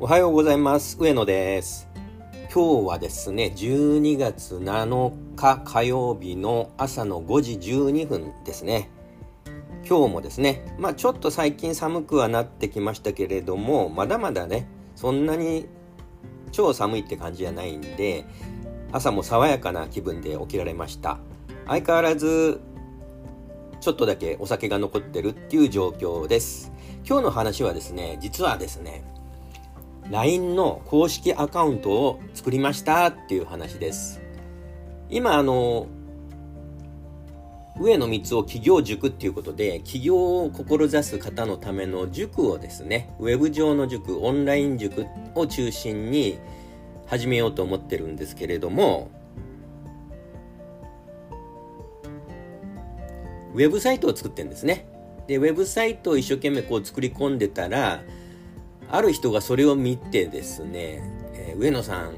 おはようございます。上野です。今日はですね12月7日火曜日の朝の5時12分ですね。今日もですねまあちょっと最近寒くはなってきましたけれどもまだまだねそんなに超寒いって感じじゃないんで朝も爽やかな気分で起きられました。相変わらずちょっとだけお酒が残ってるっていう状況です。今日の話はですね実はですね LINE の公式アカウントを作りましたっていう話です。今あの、上野光雄企業塾っていうことで、起業を志す方のための塾をですね、ウェブ上の塾、オンライン塾を中心に始めようと思ってるんですけれども、ウェブサイトを作ってるんですね。で、ウェブサイトを一生懸命こう作り込んでたら、ある人がそれを見てですね、えー、上野さん、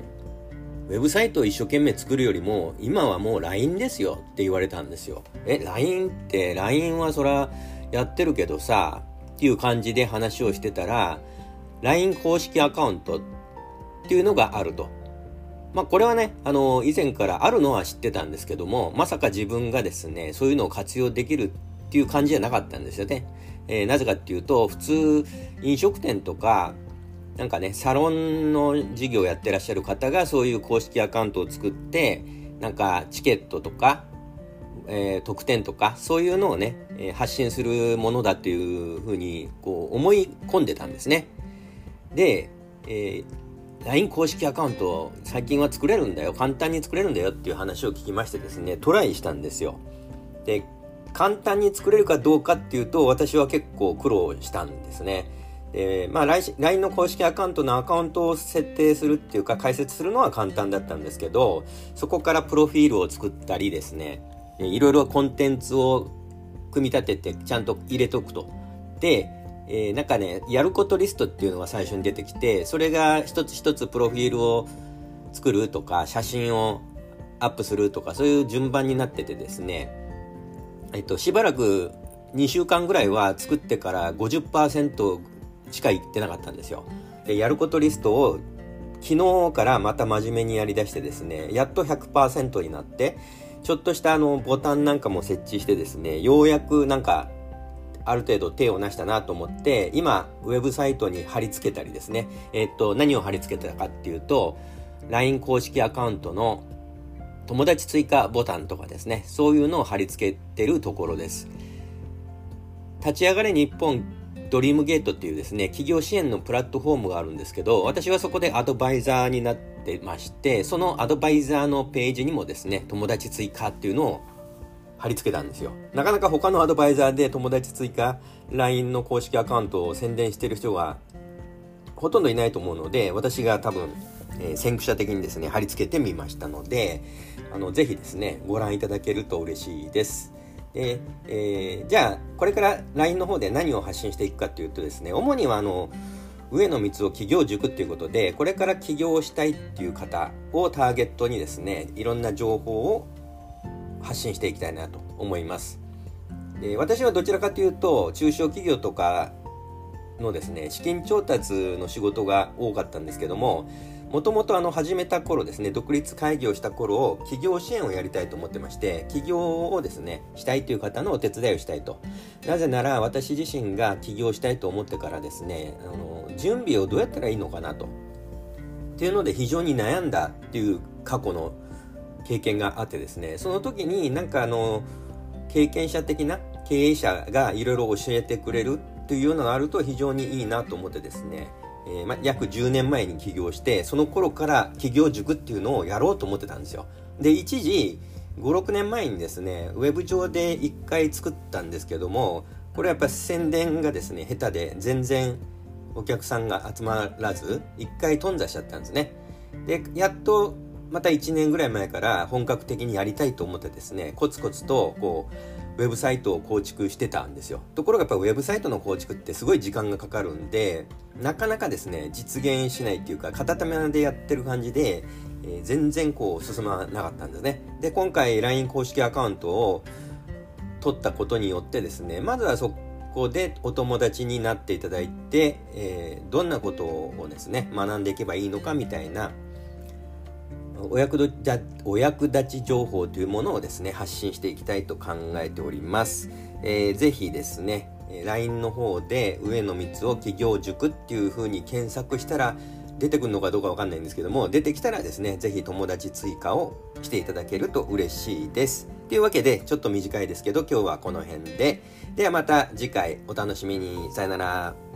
ウェブサイトを一生懸命作るよりも、今はもう LINE ですよって言われたんですよ。え、LINE って、LINE はそらやってるけどさ、っていう感じで話をしてたら、LINE 公式アカウントっていうのがあると。まあこれはね、あの、以前からあるのは知ってたんですけども、まさか自分がですね、そういうのを活用できるっていう感じじゃなかったんですよね。えー、なぜかっていうと、普通、飲食店とか、なんかね、サロンの事業をやってらっしゃる方がそういう公式アカウントを作って、なんかチケットとか、えー、特典とか、そういうのをね、え、発信するものだっていうふうに、こう、思い込んでたんですね。で、えー、LINE 公式アカウント最近は作れるんだよ。簡単に作れるんだよっていう話を聞きましてですね、トライしたんですよ。で、簡単に作れるかどうかっていうと、私は結構苦労したんですね。で、まあ、LINE の公式アカウントのアカウントを設定するっていうか、解説するのは簡単だったんですけど、そこからプロフィールを作ったりですね、いろいろコンテンツを組み立ててちゃんと入れとくと。で、えー、なんかね、やることリストっていうのが最初に出てきて、それが一つ一つプロフィールを作るとか、写真をアップするとか、そういう順番になっててですね、えっと、しばらく2週間ぐらいは作ってから50%しかいってなかったんですよ。で、やることリストを昨日からまた真面目にやりだしてですね、やっと100%になって、ちょっとしたあのボタンなんかも設置してですね、ようやくなんかある程度手をなしたなと思って、今、ウェブサイトに貼り付けたりですね、えっと、何を貼り付けたかっていうと、LINE 公式アカウントの友達追加ボタンとかですね、そういうのを貼り付けてるところです。立ち上がれ日本ドリームゲートっていうですね、企業支援のプラットフォームがあるんですけど、私はそこでアドバイザーになってまして、そのアドバイザーのページにもですね、友達追加っていうのを貼り付けたんですよ。なかなか他のアドバイザーで友達追加 LINE の公式アカウントを宣伝してる人がほとんどいないと思うので、私が多分えー、先駆者的にですね、貼り付けてみましたので、あの、ぜひですね、ご覧いただけると嬉しいです。で、えー、じゃあ、これから LINE の方で何を発信していくかというとですね、主にはあの、上野光雄企業塾っていうことで、これから起業したいっていう方をターゲットにですね、いろんな情報を発信していきたいなと思います。で私はどちらかというと、中小企業とかのですね、資金調達の仕事が多かったんですけども、もともとあの始めた頃ですね、独立会議をした頃を企業支援をやりたいと思ってまして、起業をですね、したいという方のお手伝いをしたいと。なぜなら私自身が起業したいと思ってからですね、あの準備をどうやったらいいのかなと。っていうので非常に悩んだっていう過去の経験があってですね、その時になんかあの、経験者的な経営者がいろいろ教えてくれるというのがあると非常にいいなと思ってですね、えー、ま、約10年前に起業して、その頃から起業塾っていうのをやろうと思ってたんですよ。で、一時、5、6年前にですね、ウェブ上で1回作ったんですけども、これやっぱ宣伝がですね、下手で全然お客さんが集まらず、1回頓挫しちゃったんですね。で、やっとまた1年ぐらい前から本格的にやりたいと思ってですね、コツコツとこう、ウェブサイトを構築してたんですよ。ところがやっぱウェブサイトの構築ってすごい時間がかかるんで、なかなかですね、実現しないっていうか、片手間でやってる感じで、えー、全然こう進まなかったんですね。で、今回 LINE 公式アカウントを取ったことによってですね、まずはそこでお友達になっていただいて、えー、どんなことをですね学んでいけばいいのかみたいなお役立お役立ち情報というものをですね発信していきたいと考えております、えー、ぜひですね LINE の方で上野光を企業塾っていう風に検索したら出てくるのかどうかわかんないんですけども出てきたらですねぜひ友達追加をしていただけると嬉しいです。というわけでちょっと短いですけど今日はこの辺で。ではまた次回お楽しみに。さよなら。